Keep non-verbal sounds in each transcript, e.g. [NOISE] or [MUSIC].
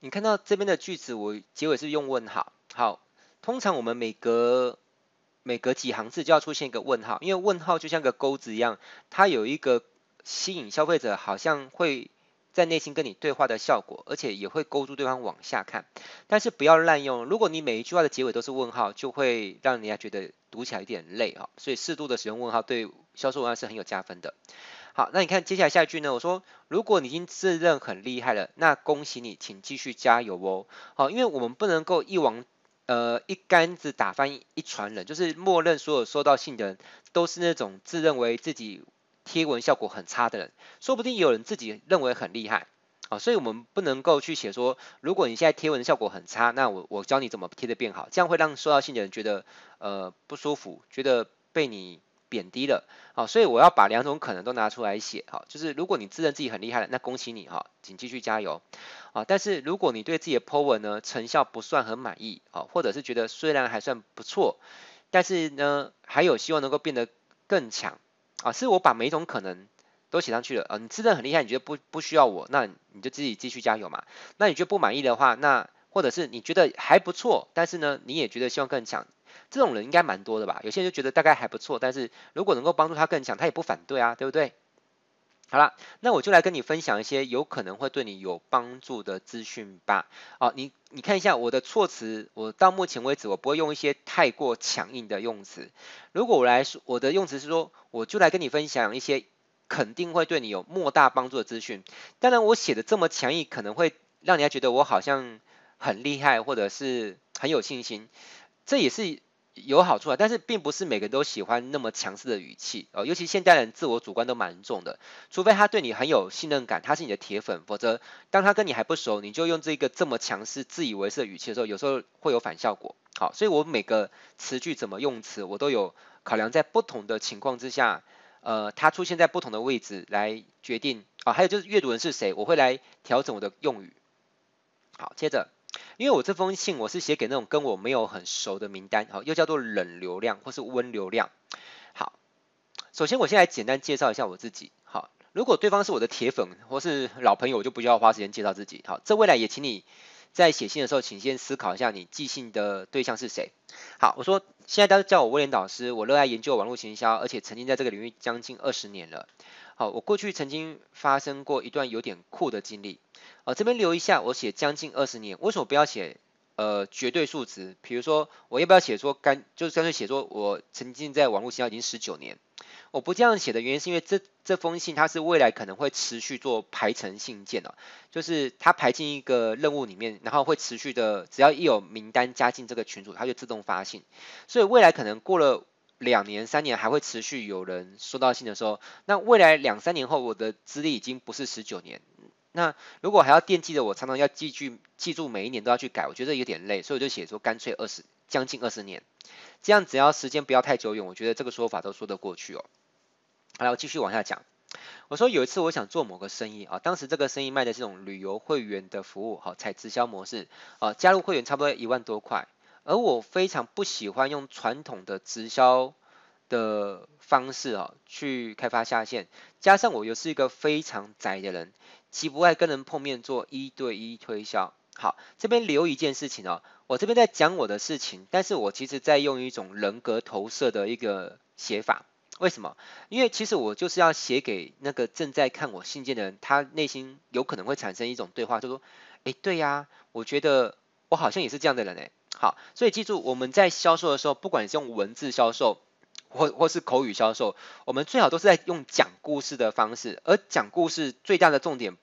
你看到这边的句子，我结尾是用问号。好，通常我们每隔每隔几行字就要出现一个问号，因为问号就像个钩子一样，它有一个吸引消费者好像会在内心跟你对话的效果，而且也会勾住对方往下看。但是不要滥用，如果你每一句话的结尾都是问号，就会让人家觉得读起来有点累啊。所以适度的使用问号对销售文案是很有加分的。好，那你看接下来下一句呢？我说，如果你已经自认很厉害了，那恭喜你，请继续加油哦。好，因为我们不能够一网。呃，一竿子打翻一船人，就是默认所有收到信的人都是那种自认为自己贴文效果很差的人，说不定有人自己认为很厉害啊，所以我们不能够去写说，如果你现在贴文效果很差，那我我教你怎么贴的变好，这样会让收到信的人觉得呃不舒服，觉得被你。贬低了，好，所以我要把两种可能都拿出来写，好，就是如果你自认自己很厉害了，那恭喜你哈，请继续加油，啊，但是如果你对自己的 po 文呢成效不算很满意，啊，或者是觉得虽然还算不错，但是呢还有希望能够变得更强，啊，是我把每一种可能都写上去了，啊，你自认很厉害，你觉得不不需要我，那你就自己继续加油嘛，那你觉得不满意的话，那或者是你觉得还不错，但是呢你也觉得希望更强。这种人应该蛮多的吧？有些人就觉得大概还不错，但是如果能够帮助他更强，他也不反对啊，对不对？好了，那我就来跟你分享一些有可能会对你有帮助的资讯吧。好，你你看一下我的措辞，我到目前为止我不会用一些太过强硬的用词。如果我来说，我的用词是说，我就来跟你分享一些肯定会对你有莫大帮助的资讯。当然，我写的这么强硬，可能会让人家觉得我好像很厉害，或者是很有信心。这也是。有好处啊，但是并不是每个人都喜欢那么强势的语气哦，尤其现代人自我主观都蛮重的，除非他对你很有信任感，他是你的铁粉，否则当他跟你还不熟，你就用这个这么强势、自以为是的语气的时候，有时候会有反效果。好，所以我每个词句怎么用词，我都有考量在不同的情况之下，呃，它出现在不同的位置来决定啊，还有就是阅读人是谁，我会来调整我的用语。好，接着。因为我这封信我是写给那种跟我没有很熟的名单，好，又叫做冷流量或是温流量。好，首先我先来简单介绍一下我自己。好，如果对方是我的铁粉或是老朋友，我就不需要花时间介绍自己。好，这未来也请你在写信的时候，请先思考一下你寄信的对象是谁。好，我说现在大家叫我威廉导师，我热爱研究网络行销，而且曾经在这个领域将近二十年了。好，我过去曾经发生过一段有点酷的经历。呃，这边留一下，我写将近二十年，为什么不要写呃绝对数值？比如说，我要不要写说干，就是干脆写说我曾经在网络行销已经十九年。我不这样写的原因是因为这这封信它是未来可能会持续做排程信件的，就是它排进一个任务里面，然后会持续的，只要一有名单加进这个群组，它就自动发信。所以未来可能过了两年、三年还会持续有人收到信的时候，那未来两三年后我的资历已经不是十九年。那如果还要惦记着我常常要记住记住每一年都要去改，我觉得有点累，所以我就写说干脆二十将近二十年，这样只要时间不要太久远，我觉得这个说法都说得过去哦。好了，我继续往下讲。我说有一次我想做某个生意啊，当时这个生意卖的是这种旅游会员的服务，好，采直销模式啊，加入会员差不多一万多块，而我非常不喜欢用传统的直销的方式啊去开发下线，加上我又是一个非常宅的人。极不爱跟人碰面做一对一推销。好，这边留一件事情哦，我这边在讲我的事情，但是我其实在用一种人格投射的一个写法。为什么？因为其实我就是要写给那个正在看我信件的人，他内心有可能会产生一种对话，就说：哎，对呀，我觉得我好像也是这样的人哎。好，所以记住，我们在销售的时候，不管是用文字销售，或或是口语销售，我们最好都是在用讲故事的方式，而讲故事最大的重点。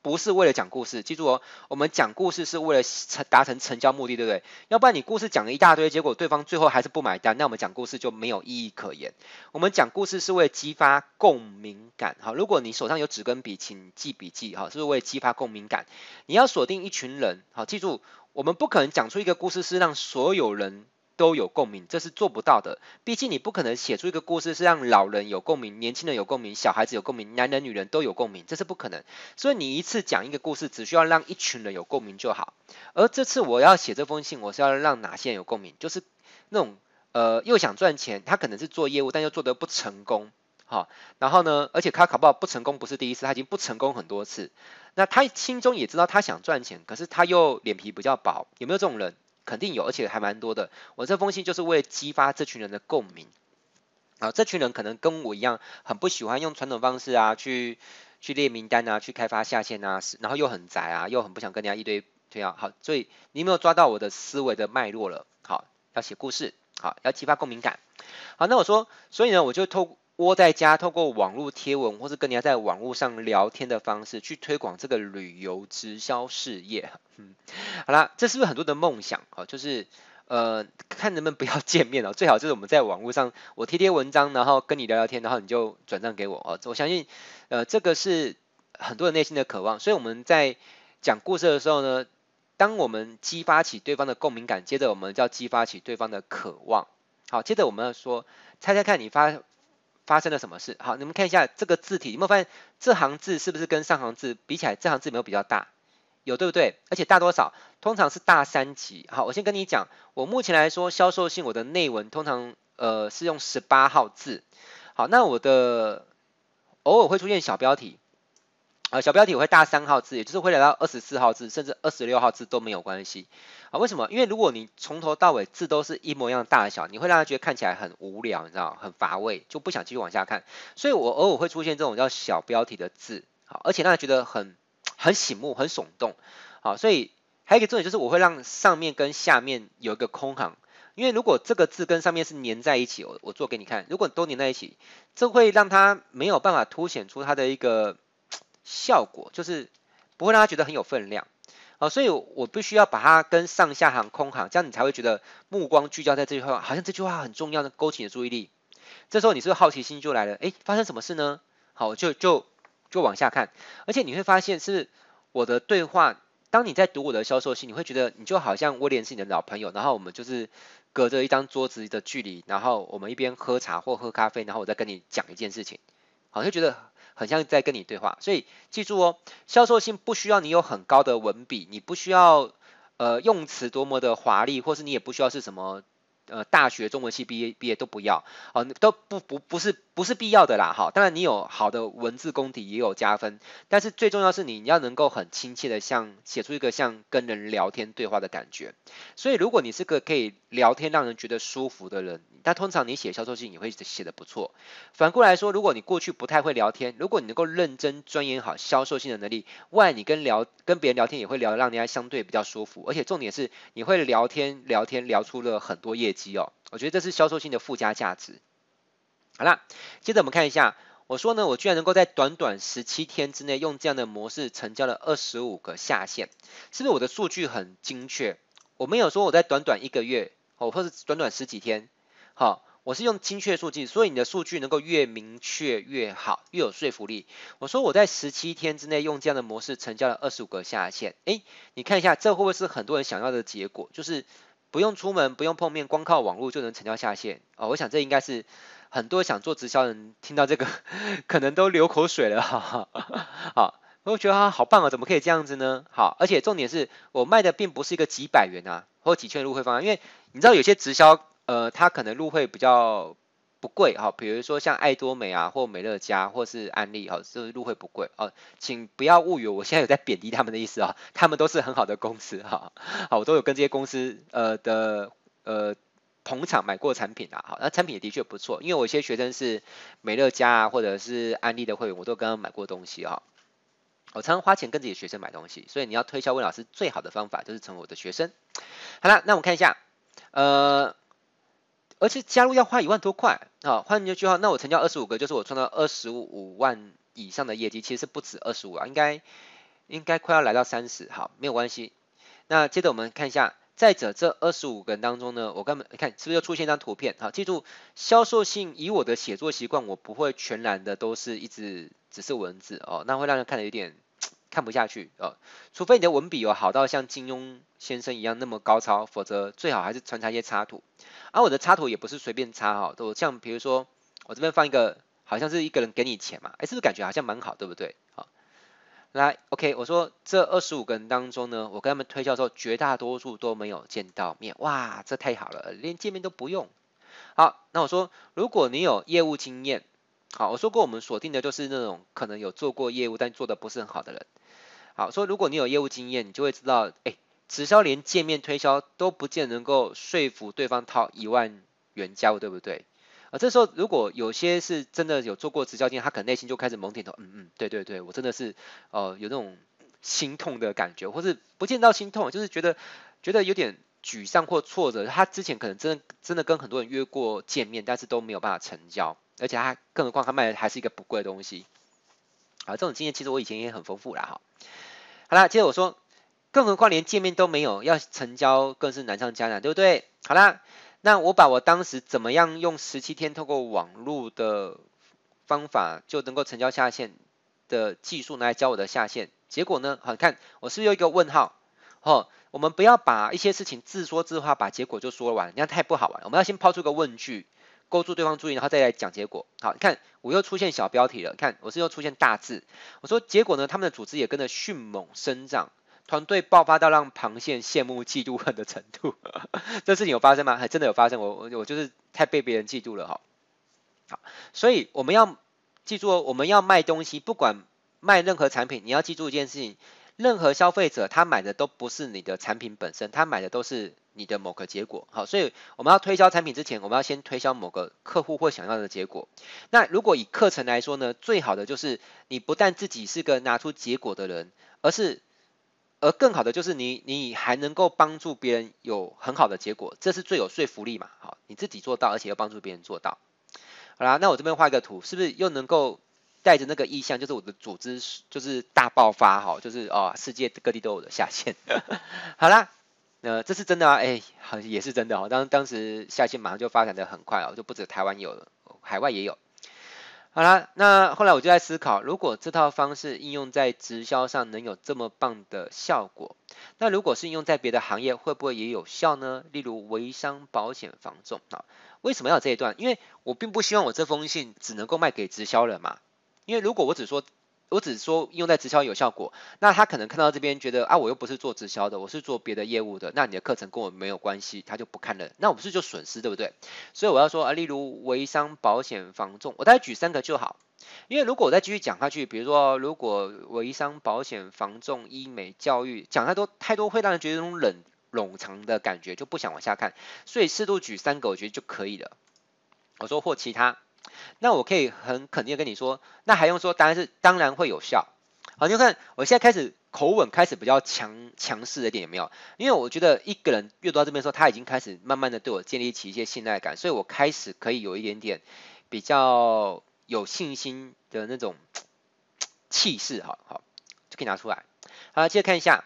不是为了讲故事，记住哦，我们讲故事是为了成达成成交目的，对不对？要不然你故事讲了一大堆，结果对方最后还是不买单，那我们讲故事就没有意义可言。我们讲故事是为了激发共鸣感，好，如果你手上有纸跟笔，请记笔记，好，是不是为了激发共鸣感？你要锁定一群人，好，记住，我们不可能讲出一个故事是让所有人。都有共鸣，这是做不到的。毕竟你不可能写出一个故事是让老人有共鸣、年轻人有共鸣、小孩子有共鸣、男人女人都有共鸣，这是不可能。所以你一次讲一个故事，只需要让一群人有共鸣就好。而这次我要写这封信，我是要让哪些人有共鸣？就是那种呃又想赚钱，他可能是做业务，但又做得不成功好，然后呢，而且他考不好不成功不是第一次，他已经不成功很多次。那他心中也知道他想赚钱，可是他又脸皮比较薄，有没有这种人？肯定有，而且还蛮多的。我这封信就是为了激发这群人的共鸣。啊，这群人可能跟我一样，很不喜欢用传统方式啊，去去列名单啊，去开发下线啊，然后又很宅啊，又很不想跟人家一堆对啊。好，所以你有没有抓到我的思维的脉络了？好，要写故事，好，要激发共鸣感。好，那我说，所以呢，我就透窝在家，透过网络贴文，或是跟人家在网络上聊天的方式，去推广这个旅游直销事业。[LAUGHS] 嗯，好啦，这是不是很多的梦想？啊，就是。呃，看能不能不要见面哦，最好就是我们在网络上，我贴贴文章，然后跟你聊聊天，然后你就转账给我哦。我相信，呃，这个是很多人内心的渴望。所以我们在讲故事的时候呢，当我们激发起对方的共鸣感，接着我们就要激发起对方的渴望。好，接着我们要说，猜猜看你发发生了什么事？好，你们看一下这个字体，有没有发现这行字是不是跟上行字比起来，这行字有没有比较大？有对不对？而且大多少？通常是大三级。好，我先跟你讲，我目前来说销售性我的内文通常呃是用十八号字。好，那我的偶尔会出现小标题，啊，小标题我会大三号字，也就是会来到二十四号字，甚至二十六号字都没有关系。啊，为什么？因为如果你从头到尾字都是一模一样大小，你会让他觉得看起来很无聊，你知道，很乏味，就不想继续往下看。所以我偶尔会出现这种叫小标题的字，好，而且让他觉得很。很醒目，很耸动，好，所以还有一个重点就是我会让上面跟下面有一个空行，因为如果这个字跟上面是粘在一起，我我做给你看，如果都粘在一起，这会让它没有办法凸显出它的一个效果，就是不会让他觉得很有分量，好，所以我必须要把它跟上下行空行，这样你才会觉得目光聚焦在这句话，好像这句话很重要的，勾起你的注意力，这时候你是不是好奇心就来了？诶，发生什么事呢？好，就就。就往下看，而且你会发现是我的对话。当你在读我的销售信，你会觉得你就好像威廉是你的老朋友，然后我们就是隔着一张桌子的距离，然后我们一边喝茶或喝咖啡，然后我再跟你讲一件事情，好，像觉得很像在跟你对话。所以记住哦，销售性不需要你有很高的文笔，你不需要呃用词多么的华丽，或是你也不需要是什么。呃，大学中文系毕业毕业都不要，哦，都不不不是不是必要的啦，哈，当然你有好的文字功底也有加分，但是最重要是你要能够很亲切的像写出一个像跟人聊天对话的感觉，所以如果你是个可以聊天让人觉得舒服的人，但通常你写销售信也会写的不错。反过来说，如果你过去不太会聊天，如果你能够认真钻研好销售信的能力，外你跟聊跟别人聊天也会聊让人家相对比较舒服，而且重点是你会聊天聊天聊出了很多业绩哦，我觉得这是销售性的附加价值。好啦，接着我们看一下，我说呢，我居然能够在短短十七天之内用这样的模式成交了二十五个下线，是不是我的数据很精确？我没有说我在短短一个月，哦，或是短短十几天。好，我是用精确数据，所以你的数据能够越明确越好，越有说服力。我说我在十七天之内用这样的模式成交了二十五个下线，诶，你看一下这会不会是很多人想要的结果？就是不用出门，不用碰面，光靠网络就能成交下线哦。我想这应该是很多想做直销人听到这个 [LAUGHS] 可能都流口水了。哈哈。好，我觉得啊好棒啊，怎么可以这样子呢？好，而且重点是我卖的并不是一个几百元啊或几千入会方案，因为你知道有些直销。呃，他可能入会比较不贵哈，比如说像爱多美啊，或美乐家，或是安利哈，这入会不贵哦，请不要误以为我现在有在贬低他们的意思啊，他们都是很好的公司哈，好，我都有跟这些公司呃的呃捧场买过产品啊，好，那产品也的确不错，因为我一些学生是美乐家啊，或者是安利的会员，我都跟他们买过东西啊，我常常花钱跟自己的学生买东西，所以你要推销温老师最好的方法就是成为我的学生。好了，那我们看一下，呃。而且加入要花一万多块，好，换一句话，那我成交二十五个，就是我创造二十五万以上的业绩，其实是不止二十五啊，应该应该快要来到三十，好，没有关系。那接着我们看一下，再者这二十五个人当中呢，我根本看是不是又出现一张图片？好，记住销售性以我的写作习惯，我不会全然的都是一直只是文字哦，那会让人看的有点。看不下去哦，除非你的文笔有好到像金庸先生一样那么高超，否则最好还是穿插一些插图。而、我的插图也不是随便插哈，都像比如说我这边放一个，好像是一个人给你钱嘛，哎，是不是感觉好像蛮好，对不对？好，来，OK，我说这二十五个人当中呢，我跟他们推销的时候，绝大多数都没有见到面，哇，这太好了，连见面都不用。好，那我说如果你有业务经验，好，我说过我们锁定的就是那种可能有做过业务但做的不是很好的人。好，说如果你有业务经验，你就会知道，哎，直销连见面推销都不见能够说服对方掏一万元交，对不对？啊，这时候如果有些是真的有做过直销经验，他可能内心就开始猛点头，嗯嗯，对对对，我真的是，呃，有那种心痛的感觉，或是不见到心痛，就是觉得觉得有点沮丧或挫折。他之前可能真的真的跟很多人约过见面，但是都没有办法成交，而且他更何况他卖的还是一个不贵的东西。啊，这种经验其实我以前也很丰富啦，哈。好啦，接着我说，更何况连见面都没有，要成交更是难上加难，对不对？好啦。那我把我当时怎么样用十七天透过网络的方法就能够成交下线的技术拿来教我的下线，结果呢？好，看我是不有一个问号？哦，我们不要把一些事情自说自话，把结果就说完，那样太不好玩。我们要先抛出个问句，勾住对方注意，然后再来讲结果。好，看我又出现小标题了，看我是又出现大字。我说结果呢？他们的组织也跟着迅猛生长。团队爆发到让螃蟹羡慕嫉妒恨的程度，[LAUGHS] 这事情有发生吗？还真的有发生，我我我就是太被别人嫉妒了哈。好，所以我们要记住，我们要卖东西，不管卖任何产品，你要记住一件事情，任何消费者他买的都不是你的产品本身，他买的都是你的某个结果。好，所以我们要推销产品之前，我们要先推销某个客户或想要的结果。那如果以课程来说呢，最好的就是你不但自己是个拿出结果的人，而是而更好的就是你，你还能够帮助别人有很好的结果，这是最有说服力嘛？好，你自己做到，而且又帮助别人做到。好啦，那我这边画一个图，是不是又能够带着那个意象，就是我的组织就是大爆发哈，就是哦，世界各地都有的下线。[LAUGHS] 好啦，那，这是真的啊，哎，好也是真的哦。当当时下线马上就发展的很快哦，就不止台湾有了，海外也有。好啦，那后来我就在思考，如果这套方式应用在直销上能有这么棒的效果，那如果是应用在别的行业，会不会也有效呢？例如微商、保险、房仲啊？为什么要这一段？因为我并不希望我这封信只能够卖给直销人嘛，因为如果我只说。我只说用在直销有效果，那他可能看到这边觉得啊，我又不是做直销的，我是做别的业务的，那你的课程跟我没有关系，他就不看了，那我不是就损失对不对？所以我要说啊，例如微商、保险、房仲，我大概举三个就好，因为如果我再继续讲下去，比如说如果微商、保险、房仲、医美、教育讲太多太多会让人觉得那种冷冗长的感觉，就不想往下看，所以适度举三个我觉得就可以了。我说或其他。那我可以很肯定跟你说，那还用说？当然是当然会有效。好，你看我现在开始口吻开始比较强强势的点有没有？因为我觉得一个人阅读到这边的时候，他已经开始慢慢的对我建立起一些信赖感，所以我开始可以有一点点比较有信心的那种气势，好好就可以拿出来。好，接着看一下，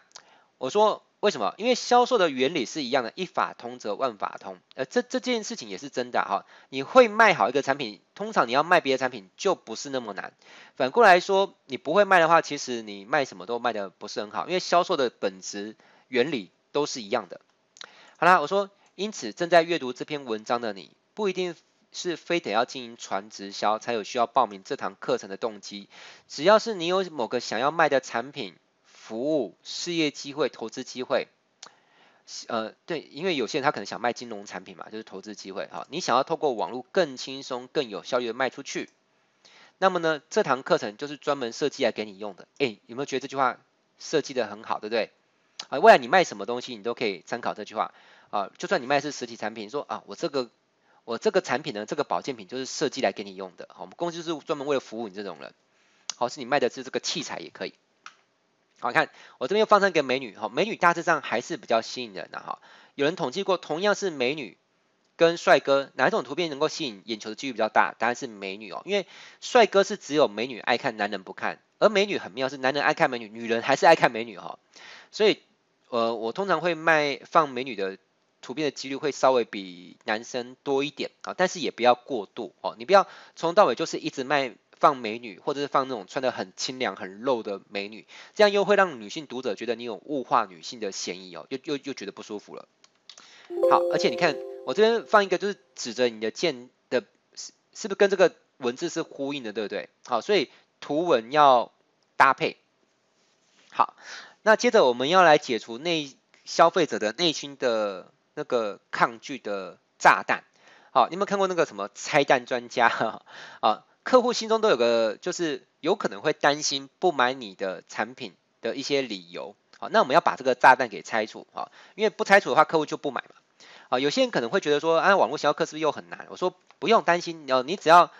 我说。为什么？因为销售的原理是一样的，一法通则万法通。呃，这这件事情也是真的哈。你会卖好一个产品，通常你要卖别的产品就不是那么难。反过来说，你不会卖的话，其实你卖什么都卖得不是很好，因为销售的本质原理都是一样的。好啦，我说，因此正在阅读这篇文章的你，不一定是非得要经营传直销才有需要报名这堂课程的动机，只要是你有某个想要卖的产品。服务、事业机会、投资机会，呃，对，因为有些人他可能想卖金融产品嘛，就是投资机会哈。你想要透过网络更轻松、更有效率的卖出去，那么呢，这堂课程就是专门设计来给你用的。哎，有没有觉得这句话设计得很好，对不对？啊，未来你卖什么东西，你都可以参考这句话啊。就算你卖的是实体产品，说啊，我这个我这个产品呢，这个保健品就是设计来给你用的。好，我们公司是专门为了服务你这种人。好，是你卖的是这个器材也可以。好，看我这边又放上一个美女，哈，美女大致上还是比较吸引人的哈。有人统计过，同样是美女跟帅哥，哪一种图片能够吸引眼球的几率比较大？当然是美女哦，因为帅哥是只有美女爱看，男人不看，而美女很妙，是男人爱看美女，女人还是爱看美女哈。所以，呃，我通常会卖放美女的图片的几率会稍微比男生多一点啊，但是也不要过度哦，你不要从头到尾就是一直卖。放美女，或者是放那种穿得很清凉、很露的美女，这样又会让女性读者觉得你有物化女性的嫌疑哦，又又又觉得不舒服了。好，而且你看我这边放一个，就是指着你的剑的，是是不是跟这个文字是呼应的，对不对？好，所以图文要搭配。好，那接着我们要来解除内消费者的内心的那个抗拒的炸弹。好，你有没有看过那个什么拆弹专家？[LAUGHS] 啊？客户心中都有个就是有可能会担心不买你的产品的一些理由。好，那我们要把这个炸弹给拆除啊，因为不拆除的话，客户就不买嘛。啊，有些人可能会觉得说，啊，网络销售是不是又很难？我说不用担心，哦，你只要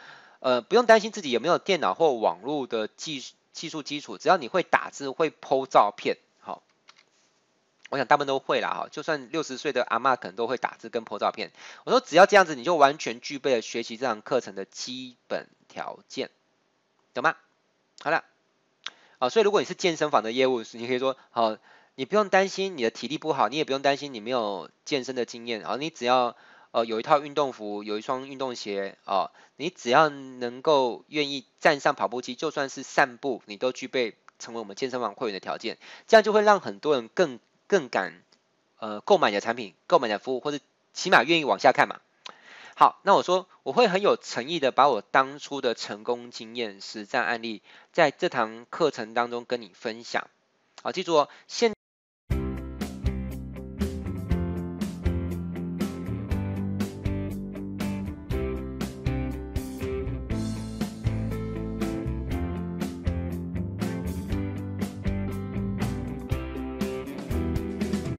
呃不用担心自己有没有电脑或网络的技技术基础，只要你会打字会 po 照片。好我想大部分都会啦，哈，就算六十岁的阿嬷可能都会打字跟 po 照片。我说只要这样子，你就完全具备了学习这堂课程的基本条件，懂吗？好了，啊，所以如果你是健身房的业务，你可以说，好，你不用担心你的体力不好，你也不用担心你没有健身的经验，啊，你只要呃有一套运动服，有一双运动鞋，啊，你只要能够愿意站上跑步机，就算是散步，你都具备成为我们健身房会员的条件，这样就会让很多人更。更敢呃购买你的产品，购买你的服务，或者起码愿意往下看嘛。好，那我说我会很有诚意的把我当初的成功经验、实战案例，在这堂课程当中跟你分享。好，记住哦，现